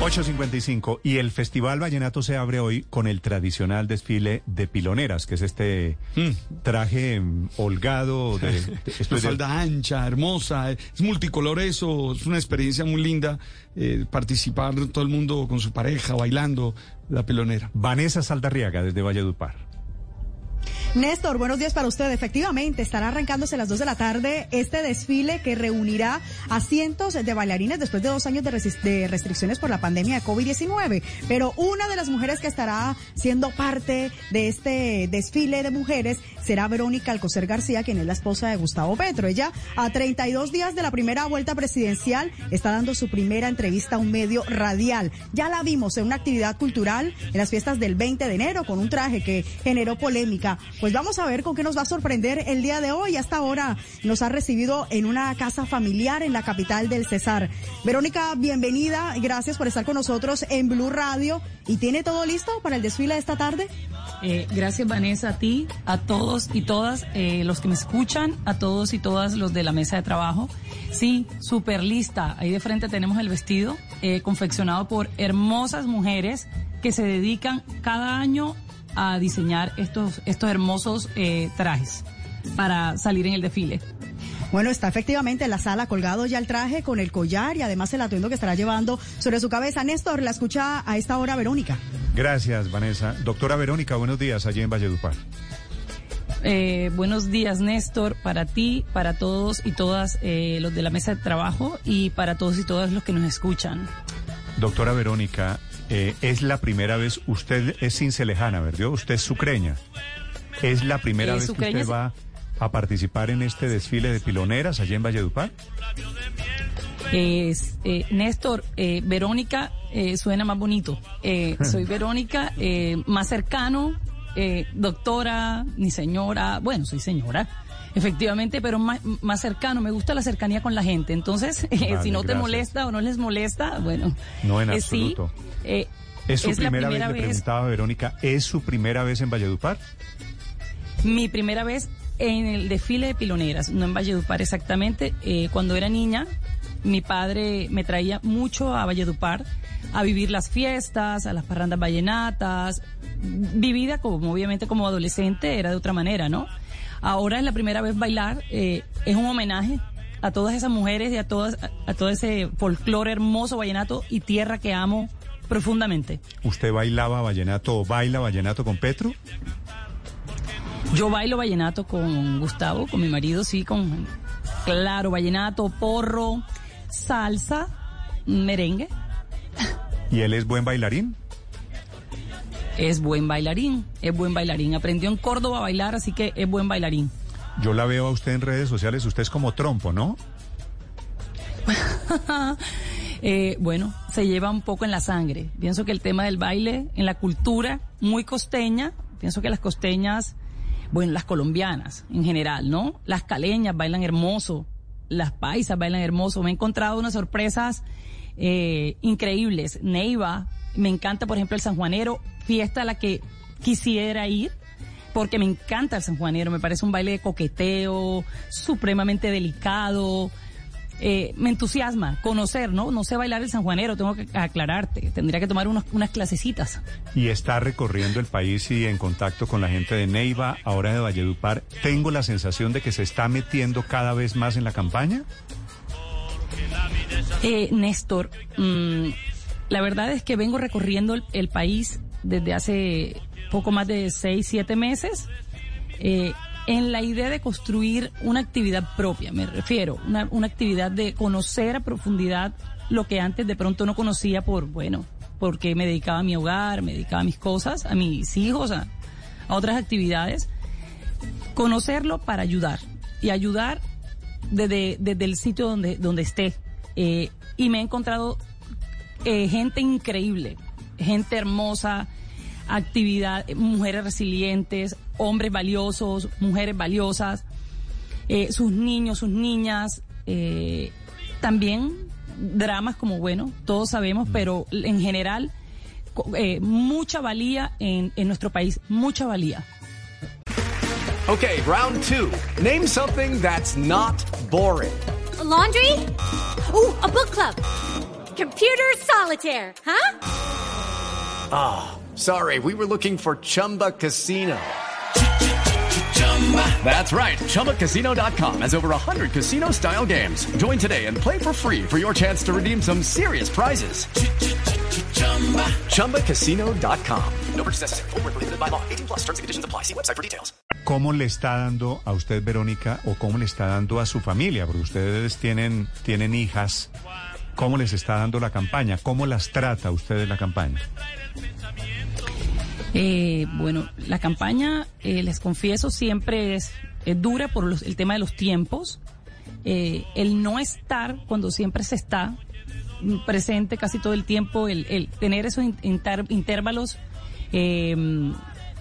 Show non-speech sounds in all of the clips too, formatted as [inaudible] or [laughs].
8.55 y el Festival Vallenato se abre hoy con el tradicional desfile de piloneras, que es este traje mm, holgado de, de- [laughs] falda ancha, hermosa, es multicolor eso, es una experiencia muy linda eh, participar todo el mundo con su pareja bailando la pelonera. Vanessa Saldarriaga desde Valledupar. Néstor, buenos días para usted. Efectivamente, estará arrancándose a las 2 de la tarde este desfile que reunirá a cientos de bailarines después de dos años de, restricciones por la pandemia de COVID-19. Pero una de las mujeres que estará siendo parte de este desfile de mujeres será Verónica Alcocer García, quien es la esposa de Gustavo Petro. Ella, a 32 días de la primera vuelta presidencial, está dando su primera entrevista a un medio radial. Ya la vimos en una actividad cultural en las fiestas del 20 de enero con un traje que generó polémica. Pues vamos a ver con qué nos va a sorprender el día de hoy. Hasta ahora nos ha recibido en una casa familiar en la capital del Cesar. Verónica, bienvenida. Gracias por estar con nosotros en Blue Radio. ¿Y tiene todo listo para el desfile de esta tarde? Eh, gracias Vanessa, a ti, a todos y todas eh, los que me escuchan, a todos y todas los de la mesa de trabajo. Sí, súper lista. Ahí de frente tenemos el vestido eh, confeccionado por hermosas mujeres que se dedican cada año a diseñar estos, estos hermosos eh, trajes para salir en el desfile. Bueno, está efectivamente en la sala colgado ya el traje con el collar y además el atuendo que estará llevando sobre su cabeza. Néstor, la escucha a esta hora Verónica. Gracias, Vanessa. Doctora Verónica, buenos días allí en Valledupar. Eh, buenos días, Néstor, para ti, para todos y todas eh, los de la mesa de trabajo y para todos y todas los que nos escuchan. Doctora Verónica, eh, es la primera vez, usted es cincelejana, ¿verdad? Usted es sucreña. Es la primera Eh, vez que usted va a participar en este desfile de piloneras allí en Valledupar. Es, eh, Néstor, eh, Verónica eh, suena más bonito. Eh, [laughs] soy Verónica, eh, más cercano, eh, doctora, ni señora, bueno, soy señora. Efectivamente, pero más, más cercano, me gusta la cercanía con la gente. Entonces, [laughs] eh, si no te molesta o no les molesta, bueno. No, en eh, sí, absoluto. eh, ¿Es su es primera, primera vez, le preguntaba Verónica, ¿es su primera vez en Valledupar? Mi primera vez en el desfile de piloneras, no en Valledupar exactamente. Eh, cuando era niña, mi padre me traía mucho a Valledupar a vivir las fiestas, a las parrandas vallenatas. Vivida como, obviamente, como adolescente era de otra manera, ¿no? Ahora es la primera vez bailar, eh, es un homenaje a todas esas mujeres y a, todas, a, todo ese folclore hermoso vallenato y tierra que amo profundamente. ¿Usted bailaba vallenato o baila vallenato con Petro? Yo bailo vallenato con Gustavo, con mi marido, sí, con, claro, vallenato, porro, salsa, merengue. ¿Y él es buen bailarín? Es buen bailarín, es buen bailarín. Aprendió en Córdoba a bailar, así que es buen bailarín. Yo la veo a usted en redes sociales, usted es como trompo, ¿no? [laughs] Eh, bueno, se lleva un poco en la sangre. Pienso que el tema del baile en la cultura muy costeña, pienso que las costeñas, bueno, las colombianas en general, ¿no? Las caleñas bailan hermoso, las paisas bailan hermoso. Me he encontrado unas sorpresas eh, increíbles. Neiva, me encanta, por ejemplo, el sanjuanero, fiesta a la que quisiera ir. Porque me encanta el sanjuanero, me parece un baile de coqueteo, supremamente delicado, eh, me entusiasma conocer, ¿no? No sé bailar el sanjuanero, tengo que aclararte. Tendría que tomar unos- unas clasecitas. Y está recorriendo el país y en contacto con la gente de Neiva, ahora de Valledupar. Tengo la sensación de que se está metiendo cada vez más en la campaña. Eh, Néstor, mm, la verdad es que vengo recorriendo el, el país desde hace poco más de seis, siete meses. eh, en la idea de construir una actividad propia, me refiero, una, una actividad de conocer a profundidad lo que antes de pronto no conocía por, bueno, porque me dedicaba a mi hogar, me dedicaba a mis cosas, a mis hijos, a, a otras actividades. Conocerlo para ayudar y ayudar desde, desde el sitio donde, donde esté. Eh, y me he encontrado eh, gente increíble, gente hermosa, actividad, mujeres resilientes, hombres valiosos, mujeres valiosas, eh, sus niños, sus niñas, eh, también dramas como bueno, todos sabemos, pero en general eh, mucha valía en, en nuestro país, mucha valía. Okay, round two. Name something that's not boring. laundry? Ooh, a book club. Computer solitaire, huh? Ah, sorry, we were looking for Chumba Casino. That's right. ChumbaCasino.com has over 100 casino style games. Join today and play for free for your chance to redeem some serious prizes. ChumbaCasino.com. No purchase necessary. Void where prohibited by law. 18 plus terms and conditions apply. See website for details. ¿Cómo le está dando a usted, Verónica, o cómo le está dando a su familia? Porque ustedes tienen, tienen hijas. ¿Cómo les está dando la campaña? ¿Cómo las trata ustedes la campaña? Eh, bueno, la campaña, eh, les confieso, siempre es, dura por los- el tema de los tiempos. Eh, el no estar cuando siempre se está presente casi todo el tiempo, el, el tener esos in- inter- intervalos, eh,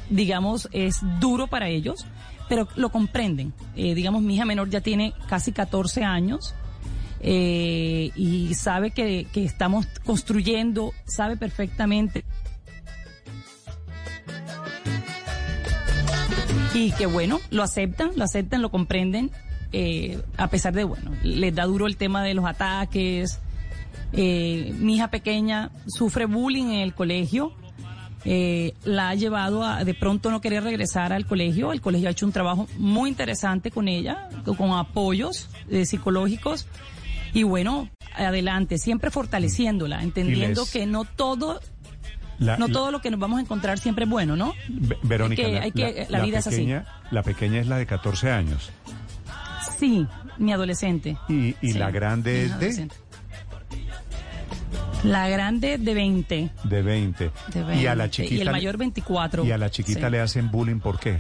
digamos, es duro para ellos, pero lo comprenden. Digamos, mi hija menor ya tiene casi 14 años. Eh, y sabe que, que estamos construyendo, sabe perfectamente y que bueno, lo aceptan, lo aceptan, lo comprenden, eh, a pesar de, bueno, les da duro el tema de los ataques. Eh, mi hija pequeña sufre bullying en el colegio, eh, la ha llevado a de pronto no querer regresar al colegio. El colegio ha hecho un trabajo muy interesante con ella, con, con apoyos eh, psicológicos. Y bueno, adelante, siempre fortaleciéndola, entendiendo les- que no todo, La- no la- todo lo que nos vamos a encontrar siempre es bueno, ¿no? Ve- Verónica, que- la, que- vida es así. pequeña, La pequeña es la de 14 años. Sí, mi adolescente. Y, y Sí, la grande es de. La grande de 20. de 20. De 20. Y a la chiquita. Y el mayor 24. Y a la chiquita Sí. le hacen bullying, ¿por qué?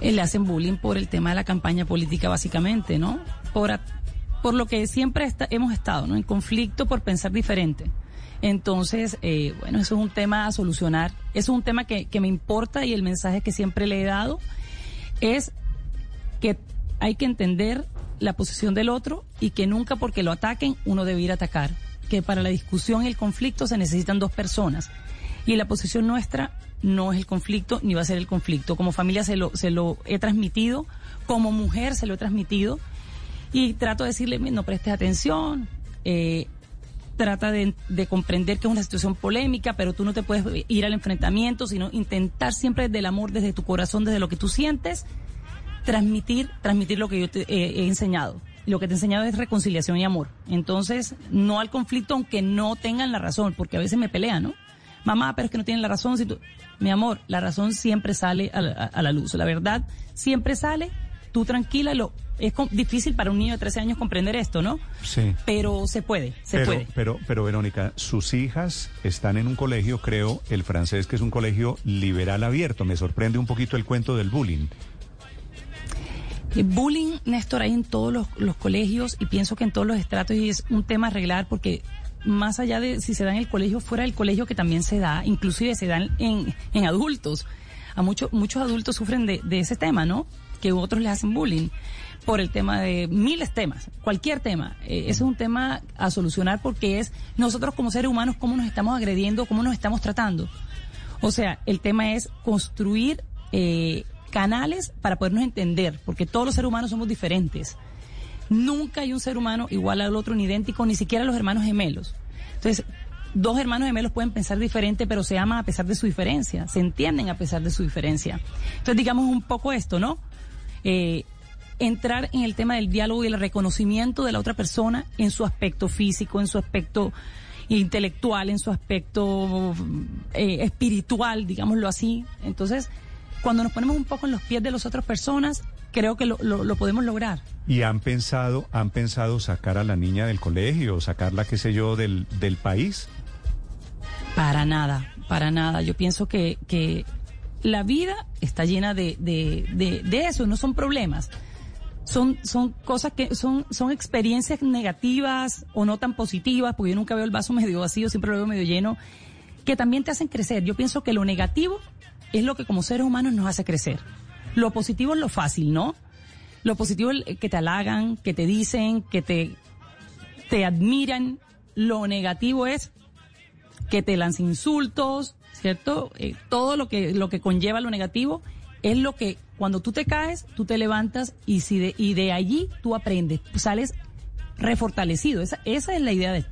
Eh, Le hacen bullying por el tema de la campaña política, básicamente, ¿no? Por, por lo que siempre hemos estado, ¿no? En conflicto por pensar diferente. Entonces, eh, bueno, eso es un tema a solucionar. Eso es un tema que, que me importa y el mensaje que siempre le he dado es que hay que entender la posición del otro y que nunca porque lo ataquen uno debe ir a atacar. Que para la discusión y el conflicto se necesitan dos personas. Y la posición nuestra no es el conflicto ni va a ser el conflicto. Como familia se lo, se lo he transmitido, como mujer se lo he transmitido y trato de decirle, "Mira, no prestes atención, eh, trata de, de comprender que es una situación polémica, pero tú no te puedes ir al enfrentamiento, sino intentar siempre desde el amor, desde tu corazón, desde lo que tú sientes, transmitir, transmitir lo que yo te eh, he enseñado. Lo que te he enseñado es reconciliación y amor. Entonces, no al conflicto, aunque no tengan la razón, porque a veces me pelean, ¿no? Mamá, pero es que no tienen la razón. Si tú... Mi amor, la razón siempre sale a la, a la luz. La verdad siempre sale. Tú tranquila, lo, es difícil para un niño de 13 años comprender esto, ¿no? Sí. Pero se puede, se pero, puede. Pero, pero Verónica, sus hijas están en un colegio, creo, el francés, que es un colegio liberal abierto. Me sorprende un poquito el cuento del bullying. El bullying, Néstor, hay en todos los, los colegios y pienso que en todos los estratos y es un tema a arreglar porque más allá de si se da en el colegio, fuera del colegio que también se da, inclusive se dan en, en adultos. A muchos muchos adultos sufren de, de ese tema, ¿no? Que otros les hacen bullying por el tema de miles temas, cualquier tema. Eh, ese es un tema a solucionar porque es nosotros como seres humanos cómo nos estamos agrediendo, cómo nos estamos tratando. O sea, el tema es construir eh, canales para podernos entender, porque todos los seres humanos somos diferentes. Nunca hay un ser humano igual al otro, ni idéntico, ni siquiera los hermanos gemelos. Entonces, dos hermanos gemelos pueden pensar diferente, pero se aman a pesar de su diferencia, se entienden a pesar de su diferencia. Entonces, digamos un poco esto, ¿no? Eh, entrar en el tema del diálogo y el reconocimiento de la otra persona en su aspecto físico, en su aspecto intelectual, en su aspecto eh, espiritual, digámoslo así. Entonces, cuando nos ponemos un poco en los pies de las otras personas, creo que lo, lo, lo podemos lograr. ¿Y han pensado, han pensado sacar a la niña del colegio, sacarla, qué sé yo, del, del país? Para nada, para nada. Yo pienso que, que la vida está llena de, de, de, eso, no son problemas. son, son cosas que son, son experiencias negativas o no tan positivas, porque yo nunca veo el vaso [laughs] medio vacío, siempre lo veo medio lleno, que también te hacen crecer. Yo pienso que lo negativo es lo que como seres humanos nos hace crecer. Lo positivo es lo fácil, ¿no? Lo positivo es que te halagan, que te dicen, que te, te admiran. Lo negativo es que te lancen insultos, ¿cierto? Eh, todo lo que, lo que conlleva lo negativo es lo que cuando tú te caes, tú te levantas y, si de, y de allí tú aprendes, sales refortalecido. Esa, esa es la idea de,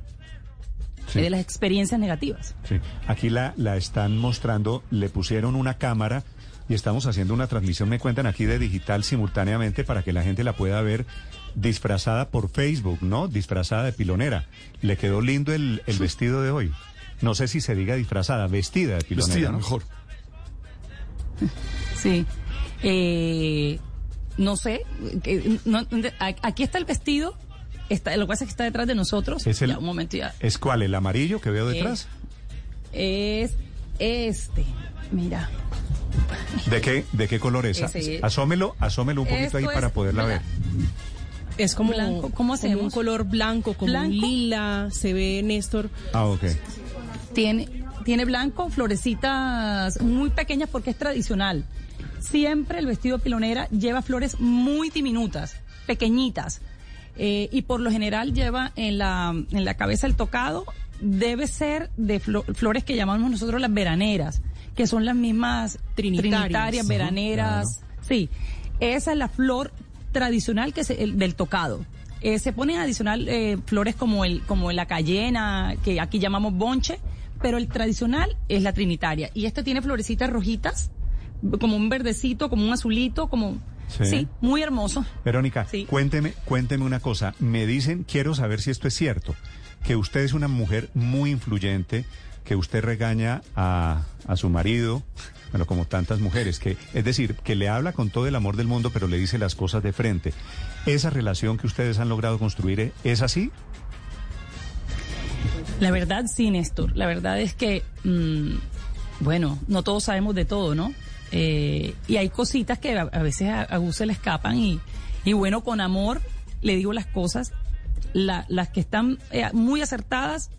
Sí. de las experiencias negativas. Sí. Aquí la, la están mostrando, le pusieron una cámara y estamos haciendo una transmisión, me cuentan aquí de digital simultáneamente para que la gente la pueda ver disfrazada por Facebook, ¿no? Disfrazada de pilonera. Le quedó lindo el, el vestido de hoy. No sé si se diga disfrazada, vestida de pilonera. Vestida, ¿no? mejor. Sí. Eh, no sé. no- aquí está el vestido. Está, lo que pasa es que está detrás de nosotros. Es el- Ya, un momento ya. ¿Es cuál? ¿El amarillo que veo detrás? Es este. Mira. ¿De qué, de qué color es? Ese. Asómelo, asómelo un poquito Esto ahí es- para poderla ver. Es como, Blanco, ¿cómo como un color blanco, como ¿Blanco? un lila. Se ve, Néstor. Ah, ok. Tiene, tiene blanco, florecitas muy pequeñas porque es tradicional. Siempre el vestido pilonera lleva flores muy diminutas, pequeñitas. Eh, y por lo general lleva en la, en la cabeza el tocado, debe ser de flo- flores que llamamos nosotros las veraneras, que son las mismas Trinitarias. Ujú, veraneras. Sí, esa es la flor tradicional que se, el- del tocado. Eh, se ponen adicional eh, flores como el como la cayena, que aquí llamamos bonche, pero el tradicional es la trinitaria. Y este tiene florecitas rojitas, como un verdecito, como un azulito, como... Sí. Sí, muy hermoso. Verónica, Sí. cuénteme, cuénteme una cosa. Me dicen, quiero saber si esto es cierto, que usted es una mujer muy influyente, que usted regaña a, a su marido, bueno, como tantas mujeres, que es decir, que le habla con todo el amor del mundo, pero le dice las cosas de frente. ¿Esa relación que ustedes han logrado construir es así? La verdad, sí, Néstor. La verdad es que, mm, bueno, no todos sabemos de todo, ¿no? Eh, y hay cositas que a, veces a, a Gus se le escapan y, y bueno, con amor le digo las cosas. La- las que están eh, muy acertadas,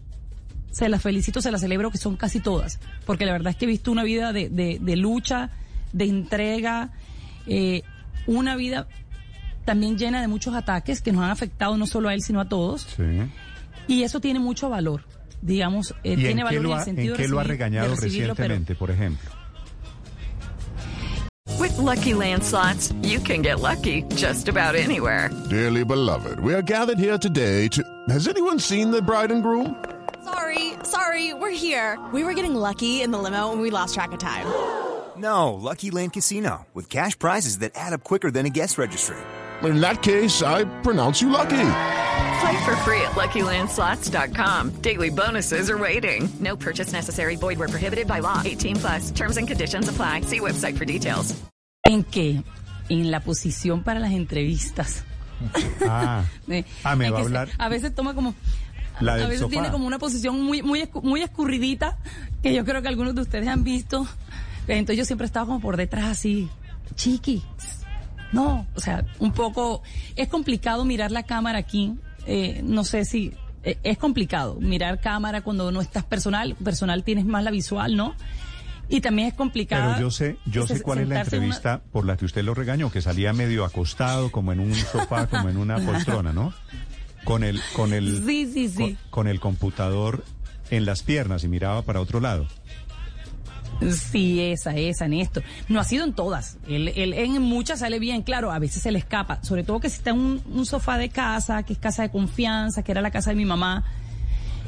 se las felicito, se las celebro, que son casi todas. Porque la verdad es que he visto una vida de, de- de lucha, de entrega, eh, una vida también llena de muchos ataques que nos han afectado no solo a él, sino a todos. Sí. Y eso tiene mucho valor, digamos, eh, ¿Y tiene en qué, valor lo en ha, el sentido en qué de lo ha recibir- regañado de recibirlo, pero- recientemente, por ejemplo? With Lucky Land slots, you can get lucky just about anywhere. Dearly beloved, we are gathered here today to. Has anyone seen the bride and groom? Sorry, sorry, we're here. We were getting lucky in the limo and we lost track of time. [gasps] No, Lucky Land Casino, with cash prizes that add up quicker than a guest registry. In that case, I pronounce you lucky. Play for free at LuckyLandSlots.com. Daily bonuses are waiting. No purchase necessary. Void where prohibited by law. 18 plus. Terms and conditions apply. See website for details. ¿En qué? En la posición para las entrevistas. [laughs] Ah, [laughs] Ah, me en va a hablar- a veces toma como... La a veces sofá. tiene como una posición muy, muy, muy escurridita, que yo creo que algunos de ustedes han visto. Entonces yo siempre estaba como por detrás así, chiqui. No, o sea, un poco... Es complicado mirar la cámara aquí. Eh, no sé si... eh, es complicado mirar cámara cuando no estás personal. Personal tienes más la visual, ¿no? Y también es complicado... Pero yo sé, yo sé cuál es la sentarse en una- entrevista por la que usted lo regañó, que salía medio acostado, como en un sofá, como en una poltrona, ¿no? Con el, con el, Sí, sí, sí. con, con el computador en las piernas y miraba para otro lado. Sí, esa, esa, Néstor. No ha sido en todas. Él, él en muchas sale bien, claro, a veces se le escapa. Sobre todo que si está en un, un sofá de casa, que es casa de confianza, que era la casa de mi mamá,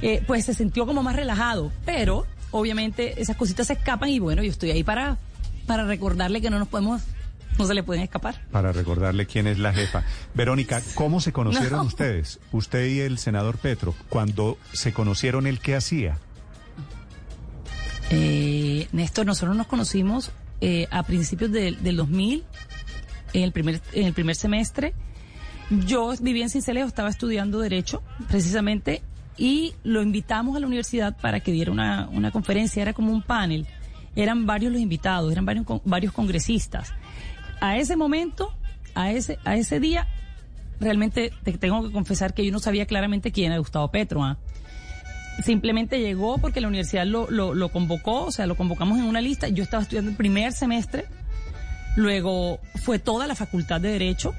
eh, pues se sintió como más relajado. Pero, obviamente, esas cositas se escapan y bueno, yo estoy ahí para, para recordarle que no nos podemos, no se le pueden escapar. Para recordarle quién es la jefa. Verónica, ¿cómo se conocieron No. ustedes? Usted y el senador Petro. Cuando se conocieron, ¿el qué hacía? Eh, Néstor, nosotros nos conocimos eh, a principios del- del 2000, en el primer, en el primer semestre. Yo vivía en Cincelejo, estaba estudiando Derecho, precisamente, y lo invitamos a la universidad para que diera una, una conferencia, era como un panel. Eran varios los invitados, eran varios, varios congresistas. A ese momento, a ese, a ese día, realmente te tengo que confesar que yo no sabía claramente quién era Gustavo Petro. ¿ah? Simplemente llegó porque la universidad lo, lo, convocó, o sea, lo convocamos en una lista. Yo estaba estudiando el primer semestre, luego fue toda la facultad de Derecho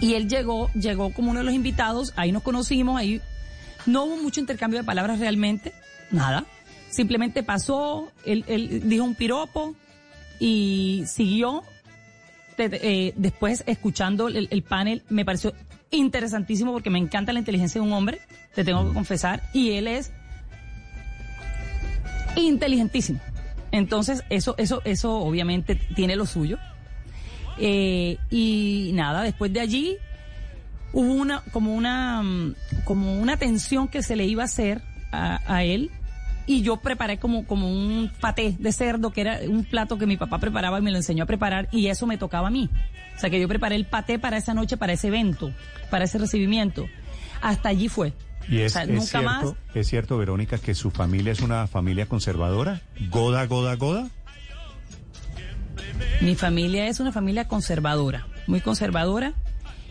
y él llegó, llegó como uno de los invitados, ahí nos conocimos, ahí no hubo mucho intercambio de palabras realmente, nada. Simplemente pasó, él, él dijo un piropo y siguió. Eh, después, escuchando el, el panel, me pareció interesantísimo porque me encanta la inteligencia de un hombre, te tengo que confesar, y él es inteligentísimo. Entonces, eso, eso, eso obviamente tiene lo suyo. Eh, y nada, después de allí hubo una, como una, mm, como una tensión que se le iba a hacer a, a él. Y yo preparé como, como un paté de cerdo, que era un plato que mi papá preparaba y me lo enseñó a preparar, y eso me tocaba a mí. O sea que yo preparé el paté para esa noche, para ese evento, para ese recibimiento. Hasta allí fue. Y es, o sea, es nunca cierto, más. es cierto, Verónica, que su familia es una familia conservadora. Goda, goda, goda. Mi familia es una familia conservadora, muy conservadora,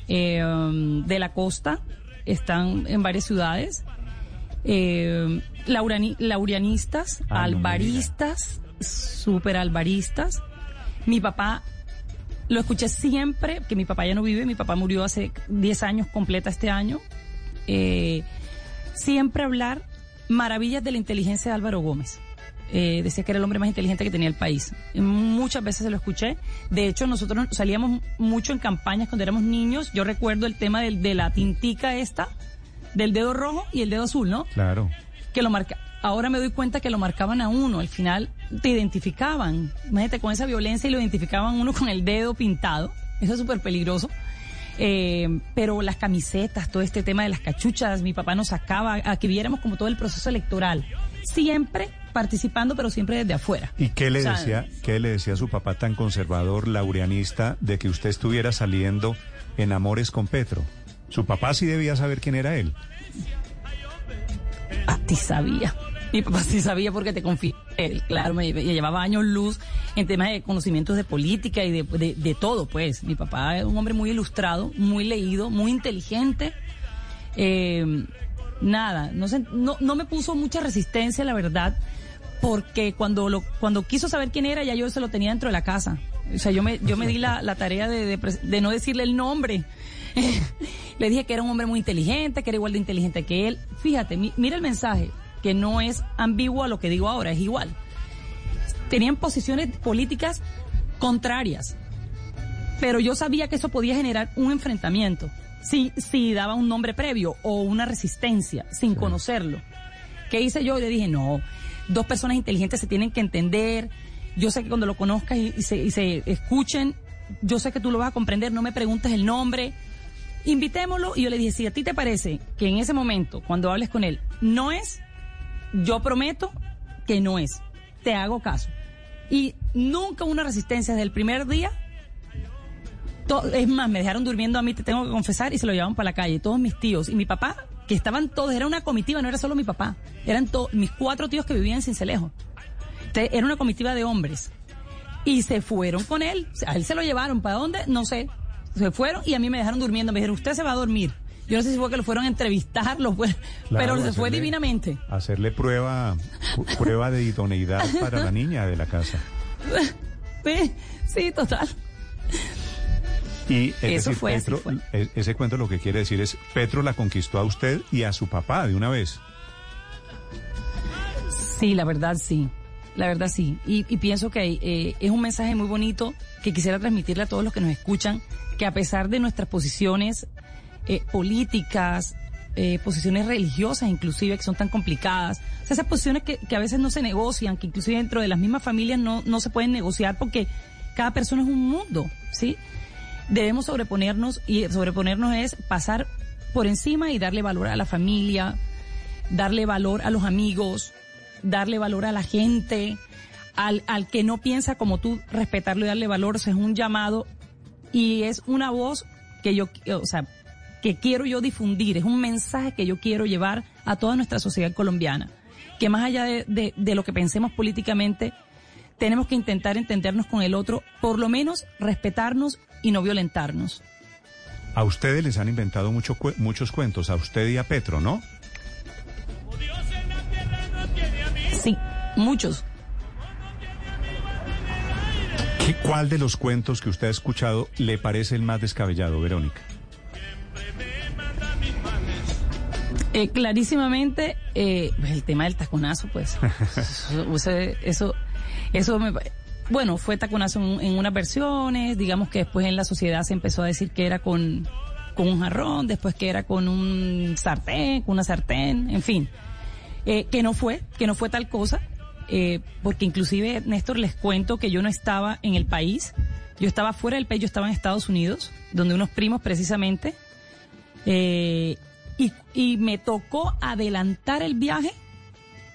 eh, um, de la costa, están en varias ciudades, eh, laurani- laurianistas, Ah, no albaristas, súper albaristas. Mi papá, lo escuché siempre, que mi papá ya no vive, mi papá murió hace 10 años completa este año, eh, siempre hablar maravillas de la inteligencia de Álvaro Gómez. Eh, decía que era el hombre más inteligente que tenía el país. Muchas veces se lo escuché. De hecho, nosotros salíamos mucho en campañas cuando éramos niños. Yo recuerdo el tema del- de la tintica esta, del dedo rojo y el dedo azul, ¿no? Claro. Que lo marca. Ahora me doy cuenta que lo marcaban a uno, al final te identificaban. Imagínate con esa violencia y lo identificaban uno con el dedo pintado. Eso es súper peligroso. Eh, pero las camisetas, todo este tema de las cachuchas, mi papá nos sacaba a que viéramos como todo el proceso electoral. Siempre participando, pero siempre desde afuera. ¿Y qué le O sea, decía, qué le decía a su papá tan conservador, laureanista, de que usted estuviera saliendo en amores con Petro? Su papá sí debía saber quién era él. A ti sabía. Mi papá sí sabía porque te confía. Él, claro, me, me llevaba años luz en temas de conocimientos de política y de, de- todo, pues. Mi papá es un hombre muy ilustrado, muy leído, muy inteligente. Eh, nada, no, sé, no, no me puso mucha resistencia, la verdad, porque cuando, lo, cuando quiso saber quién era, ya yo se lo tenía dentro de la casa. O sea, yo me, yo me di la, la tarea de, de de no decirle el nombre. [laughs] Le dije que era un hombre muy inteligente, que era igual de inteligente que él. Fíjate, mi- mira el mensaje, que no es ambiguo a lo que digo ahora, es igual. Tenían posiciones políticas contrarias, pero yo sabía que eso podía generar un enfrentamiento. Si, si daba un nombre previo o una resistencia sin conocerlo. ¿Qué hice yo? Le dije, no, dos personas inteligentes se tienen que entender. Yo sé que cuando lo conozcas y, y se, y se escuchen, yo sé que tú lo vas a comprender, no me preguntes el nombre. Invitémoslo y yo le dije, si a ti te parece que en ese momento, cuando hables con él, no es, yo prometo que no es. Te hago caso. Y nunca una resistencia desde el primer día. Es más, me dejaron durmiendo a mí, te tengo que confesar, y se lo llevaban para la calle. Todos mis tíos y mi papá, que estaban todos, era una comitiva, no era solo mi papá. Eran todos mis cuatro tíos que vivían en Cincelejo. Entonces, era una comitiva de hombres. Y se fueron con él. A él se lo llevaron. ¿Para dónde? No sé. Se fueron y a mí me dejaron durmiendo. Me dijeron, usted se va a dormir. Yo no sé si fue que lo fueron a entrevistar, lo fue- Claro, pero se fue hacerle- divinamente. Hacerle prueba, prueba de idoneidad para la niña de la casa. [laughs] Sí, sí, total. Y es Eso decir, fue, Petro, fue. e- ese cuento lo que quiere decir es, Petro la conquistó a usted y a su papá de una vez. Sí, la verdad sí. La verdad sí. Y, y pienso que eh, es un mensaje muy bonito que quisiera transmitirle a todos los que nos escuchan, que a pesar de nuestras posiciones eh, políticas, eh, posiciones religiosas inclusive, que son tan complicadas, o sea, esas posiciones que, que a veces no se negocian, que inclusive dentro de las mismas familias no, no se pueden negociar porque cada persona es un mundo, ¿sí? Debemos sobreponernos y sobreponernos es pasar por encima y darle valor a la familia, darle valor a los amigos, darle valor a la gente, al, al que no piensa como tú, respetarlo y darle valor. O sea, es un llamado y es una voz que yo, o sea, que quiero yo difundir, es un mensaje que yo quiero llevar a toda nuestra sociedad colombiana. Que más allá de, de- lo que pensemos políticamente, tenemos que intentar entendernos con el otro, por lo menos respetarnos y no violentarnos. A ustedes les han inventado mucho muchos cuentos, a usted y a Petro, ¿no? Sí, muchos. ¿Qué- ¿Cuál de los cuentos que usted ha escuchado le parece el más descabellado, Verónica? Eh, clarísimamente, eh, el tema del taconazo, pues. [laughs] eso, eso, eso me bueno, fue taconazo en, en unas versiones, digamos que después en la sociedad se empezó a decir que era con, con un jarrón, después que era con un sartén, con una sartén, en fin. Eh, que no fue, que no fue tal cosa, eh, porque inclusive, Néstor, les cuento que yo no estaba en el país, yo estaba fuera del país, yo estaba en Estados Unidos, donde unos primos precisamente, eh, y, y me tocó adelantar el viaje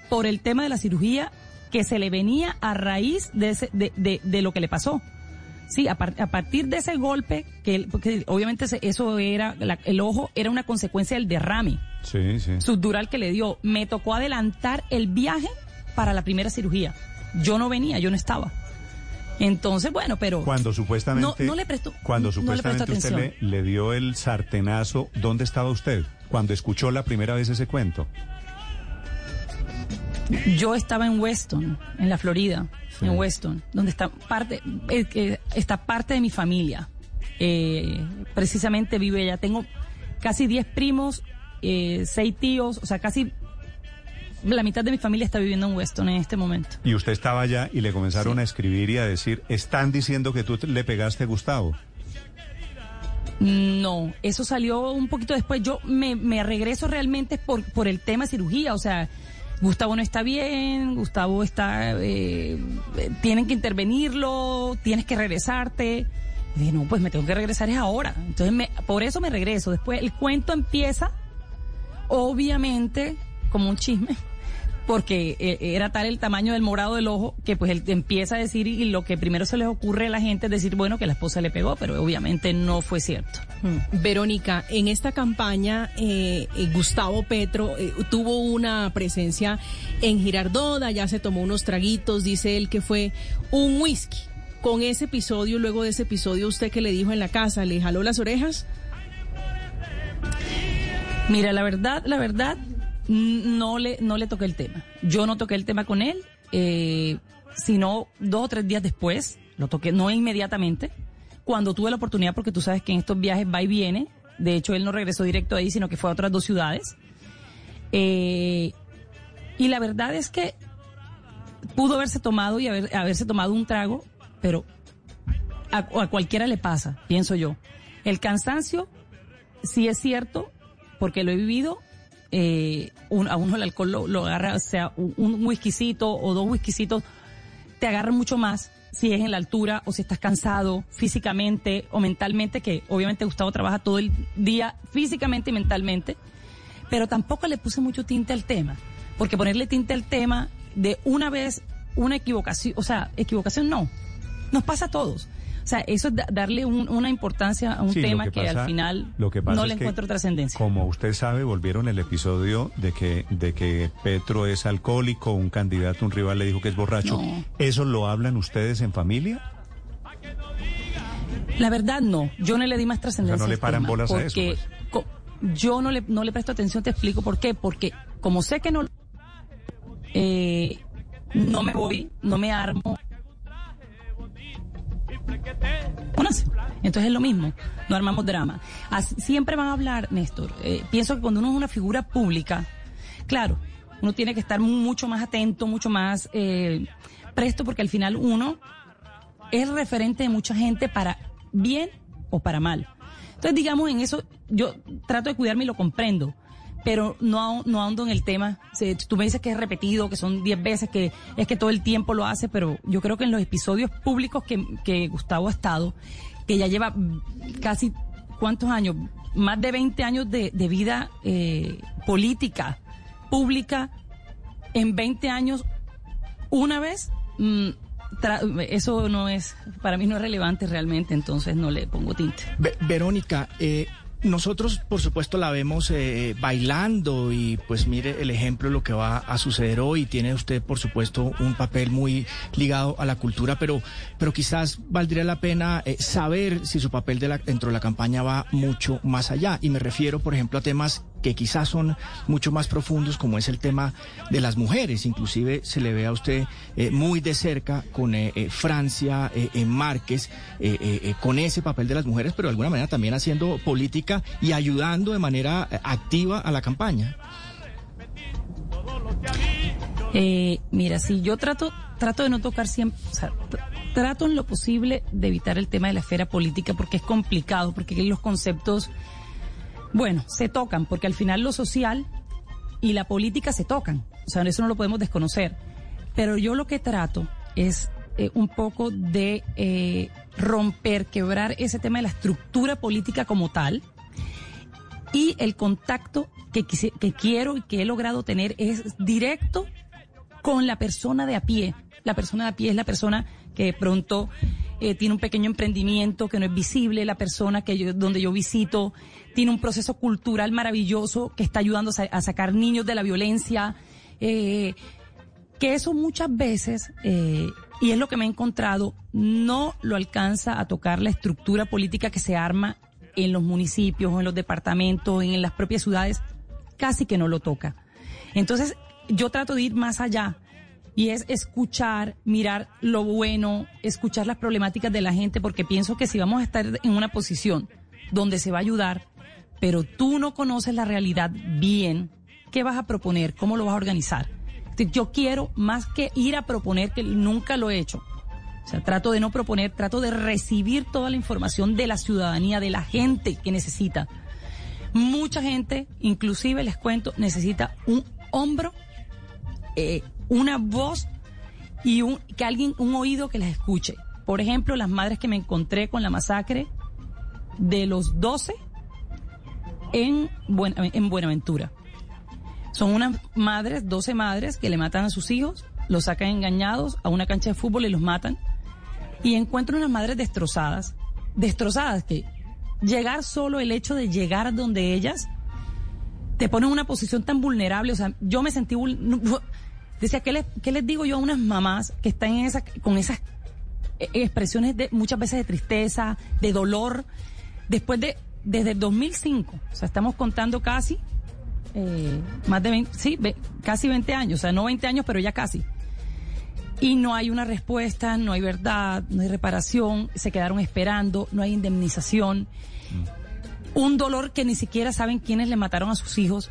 por el tema de la cirugía que se le venía a raíz de, ese- de, de- de lo que le pasó. Sí, a, par- a partir de ese golpe, que porque obviamente se- eso era, la- el ojo era una consecuencia del derrame Sí, sí. subdural que le dio. Me tocó adelantar el viaje para la primera cirugía. Yo no venía, yo no estaba. Entonces, bueno, pero... Cuando supuestamente, No, no le prestó- cuando no le prestó supuestamente usted le dio el sartenazo, ¿dónde estaba usted? Cuando escuchó la primera vez ese cuento. Yo estaba en Weston, en la Florida, Sí. en Weston, donde está parte, eh, que está parte de mi familia. Eh, precisamente vive allá. Tengo casi 10 primos, eh, 6 tíos, o sea, casi la mitad de mi familia está viviendo en Weston en este momento. Y usted estaba allá y le comenzaron a escribir y a decir, están diciendo que tú le pegaste a Gustavo. No, eso salió un poquito después. Yo me, me regreso realmente por, por el tema cirugía, o sea, Gustavo no está bien, Gustavo está, eh, eh, tienen que intervenirlo, tienes que regresarte. Y dije, no, pues me tengo que regresar es ahora. Entonces, me, por eso me regreso. Después el cuento empieza, obviamente, como un chisme, porque eh, era tal el tamaño del morado del ojo que pues él empieza a decir y lo que primero se les ocurre a la gente es decir, bueno, que la esposa le pegó, pero obviamente no fue cierto. Verónica, en esta campaña eh, eh, Gustavo Petro eh, tuvo una presencia en Girardota, ya se tomó unos traguitos, dice él que fue un whisky. Con ese episodio, luego de ese episodio, ¿usted qué le dijo en la casa? ¿Le jaló las orejas? Mira, la verdad, la verdad, no le, no le toqué el tema. Yo no toqué el tema con él, eh, sino dos o tres días después, lo toqué, no inmediatamente, cuando tuve la oportunidad, porque tú sabes que en estos viajes va y viene, de hecho él no regresó directo ahí, sino que fue a otras dos ciudades. Eh, y la verdad es que pudo haberse tomado y haber- haberse tomado un trago, pero a, a cualquiera le pasa, pienso yo. El cansancio, sí es cierto, porque lo he vivido, eh, un- a uno el alcohol lo, agarra, o sea, un, un o dos whiskycitos, te agarran mucho más si es en la altura o si estás cansado físicamente o mentalmente, que obviamente Gustavo trabaja todo el día físicamente y mentalmente, pero tampoco le puse mucho tinte al tema, porque ponerle tinte al tema de una vez, una equivocación, o sea, equivocación no, nos pasa a todos. O sea, eso es da- darle un- una importancia a un Sí, tema que, pasa- al final lo que pasa no es le que, encuentro trascendencia. Como usted sabe, volvieron el episodio de que, de que Petro es alcohólico, un candidato, un rival le dijo que es borracho. No. ¿Eso lo hablan ustedes en familia? La verdad no, yo no le di más trascendencia. O sea, no le al paran bolas a eso, porque co- yo no le, no le presto atención, te explico por qué. Porque como sé que no, eh, no me voy, no me armo. Entonces es lo mismo, no armamos drama. Siempre van a hablar, Néstor. eh, pienso que cuando uno es una figura pública, claro, uno tiene que estar mucho más atento, mucho más eh, presto, porque al final uno es referente de mucha gente para bien o para mal. Entonces, digamos, en eso yo trato de cuidarme y lo comprendo, pero no, no ahondo en el tema. Tú me dices que es repetido, que son 10 veces, que es que todo el tiempo lo hace, pero yo creo que en los episodios públicos que, que Gustavo ha estado, que ya lleva casi, ¿cuántos años? Más de 20 años de, de vida eh, política, pública, en 20 años, una vez, mm, eso no es, para mí no es relevante realmente, entonces no le pongo tinte. Ve- Verónica, eh, nosotros, por supuesto, la vemos eh, bailando y pues mire el ejemplo de lo que va a suceder hoy. Tiene usted, por supuesto, un papel muy ligado a la cultura, pero, pero quizás valdría la pena eh, saber si su papel de la, dentro de la campaña va mucho más allá. Y me refiero, por ejemplo, a temas que quizás son mucho más profundos, como es el tema de las mujeres. Inclusive se le ve a usted eh, muy de cerca con eh, eh, Francia, en Márquez, con ese papel de las mujeres, pero de alguna manera también haciendo política y ayudando de manera activa a la campaña. mira, si yo trato, trato de no tocar siempre, o sea, trato en lo posible de evitar el tema de la esfera política porque es complicado, porque los conceptos bueno, se tocan, porque al final lo social y la política se tocan. O sea, eso no lo podemos desconocer. Pero yo lo que trato es eh, un poco de eh, romper, quebrar ese tema de la estructura política como tal. Y el contacto que, que quiero y que he logrado tener es directo con la persona de a pie. La persona de a pie es la persona que de pronto eh, tiene un pequeño emprendimiento que no es visible, la persona que yo, donde yo visito tiene un proceso cultural maravilloso que está ayudando a, sacar niños de la violencia, eh, que eso muchas veces, eh, y es lo que me he encontrado, no lo alcanza a tocar la estructura política que se arma en los municipios en los departamentos, en las propias ciudades, casi que no lo toca. Entonces, yo trato de ir más allá y es escuchar, mirar lo bueno, escuchar las problemáticas de la gente, porque pienso que si vamos a estar en una posición donde se va a ayudar, pero tú no conoces la realidad bien, ¿qué vas a proponer? ¿Cómo lo vas a organizar? Yo quiero más que ir a proponer, que nunca lo he hecho. O sea, trato de no proponer, trato de recibir toda la información de la ciudadanía, de la gente que necesita. Mucha gente, inclusive les cuento, necesita un hombro eh, una voz y un, que alguien, un oído que las escuche. Por ejemplo, las madres que me encontré con la masacre de los 12 en, en Buenaventura. Son unas madres, 12 madres, que le matan a sus hijos, los sacan engañados a una cancha de fútbol y los matan. Y encuentro unas madres destrozadas, destrozadas, que llegar solo, el hecho de llegar donde ellas, te pone en una posición tan vulnerable. O sea, yo me sentí Decía, ¿qué les, ¿qué les digo yo a unas mamás que están en esa, con esas eh, expresiones de muchas veces de tristeza, de dolor, después de, desde el 2005, o sea, estamos contando casi, eh, más de 20, sí, casi 20 años, o sea, no 20 años, pero ya casi. Y no hay una respuesta, no hay verdad, no hay reparación, se quedaron esperando, no hay indemnización. Mm. Un dolor que ni siquiera saben quiénes le mataron a sus hijos.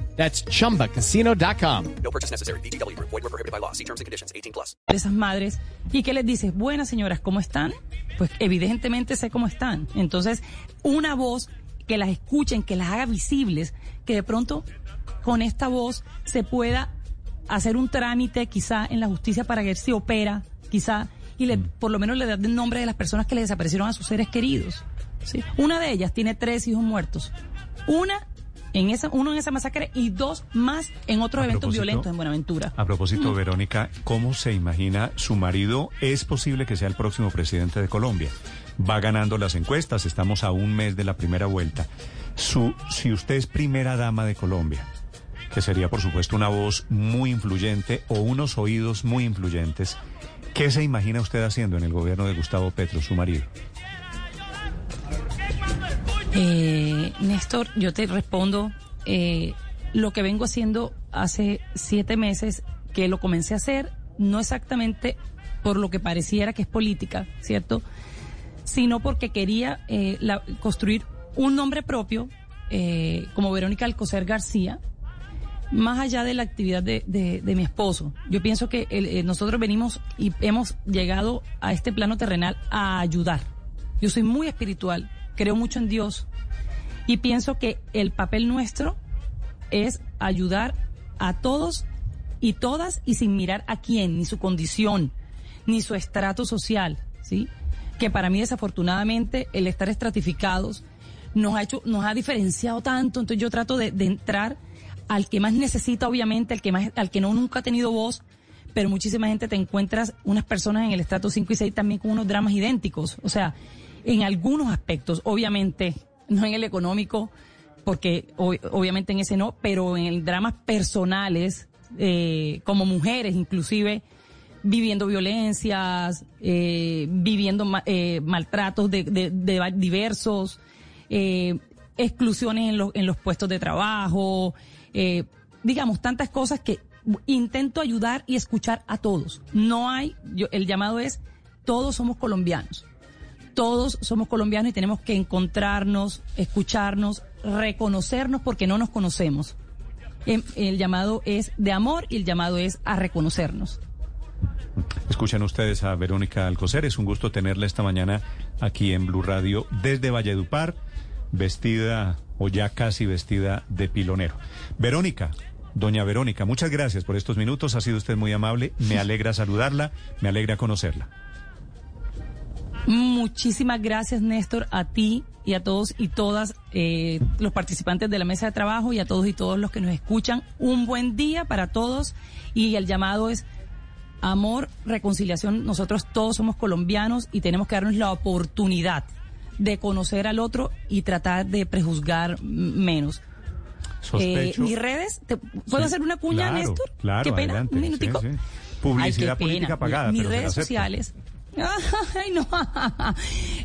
That's chumbacasino.com. No purchase necessary. BGW. Void were prohibited by law. See terms and conditions 18 plus. Esas madres. ¿Y qué les dices? Buenas señoras, ¿cómo están? Pues evidentemente sé cómo están. Entonces, una voz que las escuchen, que las haga visibles, que de pronto con esta voz se pueda hacer un trámite quizá en la justicia para ver si opera, quizá, y le, por lo menos le da el nombre de las personas que le desaparecieron a sus seres queridos. ¿sí? Una de ellas tiene tres hijos muertos. Una en esa, uno en esa masacre y dos más en otros eventos violentos en Buenaventura. A propósito, Verónica, ¿cómo se imagina su marido? ¿Es posible que sea el próximo presidente de Colombia? Va ganando las encuestas, estamos a un mes de la primera vuelta. Su, si usted es primera dama de Colombia, que sería por supuesto una voz muy influyente o unos oídos muy influyentes, ¿qué se imagina usted haciendo en el gobierno de Gustavo Petro, su marido? Eh, Néstor, yo te respondo eh, lo que vengo haciendo hace siete meses, que lo comencé a hacer, no exactamente por lo que pareciera que es política, ¿cierto? Sino porque quería eh, construir un nombre propio, eh, como Verónica Alcocer García, más allá de la actividad de, de, mi esposo. Yo pienso que eh, nosotros venimos y hemos llegado a este plano terrenal a ayudar. Yo soy muy espiritual, creo mucho en Dios y pienso que el papel nuestro es ayudar a todos y todas y sin mirar a quién, ni su condición, ni su estrato social, ¿sí? Que para mí desafortunadamente el estar estratificados nos ha hecho, nos ha diferenciado tanto, entonces yo trato de, entrar al que más necesita, obviamente, al que más, al que no nunca ha tenido voz, pero muchísima gente te encuentras unas personas en el estrato 5 y 6 también con unos dramas idénticos. O sea, en algunos aspectos, obviamente, no en el económico, porque ob- obviamente en ese no, pero en dramas personales, eh, como mujeres inclusive, viviendo violencias, eh, viviendo eh, maltratos de, de- diversos, exclusiones en, los en los puestos de trabajo, digamos, tantas cosas que intento ayudar y escuchar a todos. No hay, yo, el llamado es, todos somos colombianos. Todos somos colombianos y tenemos que encontrarnos, escucharnos, reconocernos porque no nos conocemos. Em, El, llamado es de amor y el llamado es a reconocernos. Escuchan ustedes a Verónica Alcocer. Es un gusto tenerla esta mañana aquí en Blue Radio desde Valledupar, vestida o ya casi vestida de pilonero. Verónica, doña Verónica, muchas gracias por estos minutos. Ha sido usted muy amable. Me alegra saludarla, me alegra conocerla. Muchísimas gracias, Néstor, a ti y a todos y todas eh, los participantes de la mesa de trabajo y a todos y todos los que nos escuchan. Un buen día para todos y el llamado es amor, reconciliación. Nosotros todos somos colombianos y tenemos que darnos la oportunidad de conocer al otro y tratar de prejuzgar menos. Eh, mis redes, ¿te- ¿puedo Sí, hacer una cuña, claro, Néstor? Claro, Qué pena, adelante. un minutico. sí. Ay, Publicidad qué política pena. pagada. Mis redes sociales. [laughs] Ay, no. [laughs]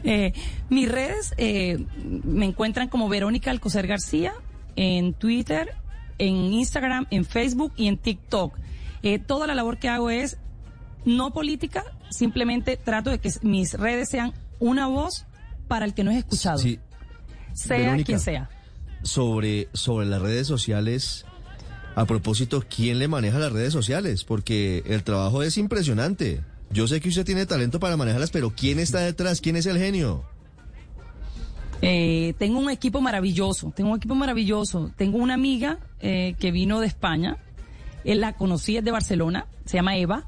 Eh, mis redes eh, me encuentran como Verónica Alcocer García en Twitter, en Instagram, en Facebook y en TikTok. Eh, toda la labor que hago es no política, simplemente trato de que mis redes sean una voz para el que no es escuchado. Sí. Sea Verónica, quien sea. Sobre, sobre las redes sociales, a propósito, ¿quién le maneja las redes sociales? Porque el trabajo es impresionante. Yo sé que usted tiene talento para manejarlas, pero ¿quién está detrás? ¿Quién es el genio? Eh, tengo un equipo maravilloso, tengo un equipo maravilloso. Tengo una amiga eh, que vino de España, él la conocí es de Barcelona, se llama Eva.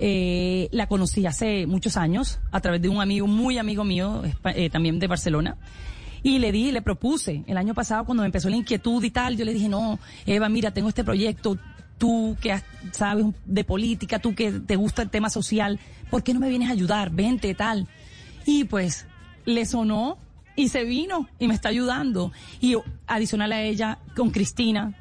Eh, la conocí hace muchos años a través de un amigo, muy amigo mío, eh, también de Barcelona. Y le di, le propuse, el año pasado cuando me empezó la inquietud y tal, yo le dije, no, Eva, mira, tengo este proyecto, tú que sabes de política, tú que te gusta el tema social, ¿por qué no me vienes a ayudar? Vente, tal. Y pues le sonó y se vino y me está ayudando. Y adicional a ella, con Cristina,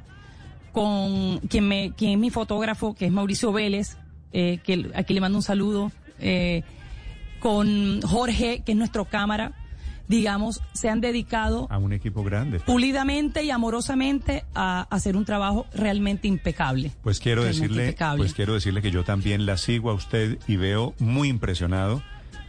con quien, me, quien es mi fotógrafo, que es Mauricio Vélez, eh, que aquí le mando un saludo, eh, con Jorge, que es nuestro cámara, digamos, se han dedicado A un equipo grande. pulidamente y amorosamente a hacer un trabajo realmente impecable. Pues quiero Realmente decirle, impecable. pues quiero decirle que yo también la sigo a usted y veo muy impresionado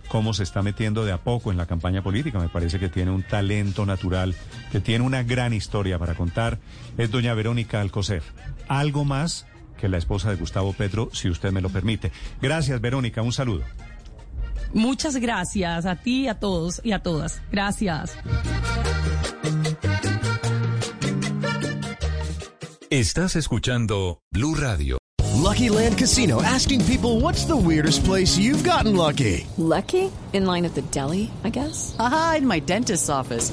cómo se está metiendo de a poco en la campaña política. Me parece que tiene un talento natural, que tiene una gran historia para contar. Es doña Verónica Alcocer. Algo más que la esposa de Gustavo Petro, si usted me lo permite. Gracias, Verónica. Un saludo. Muchas gracias a ti, a todos y a todas. Gracias. Estás escuchando Blue Radio. Lucky Land Casino asking people what's the weirdest place you've gotten lucky? Lucky? In line at the deli, I guess? Aha, in my dentist's office.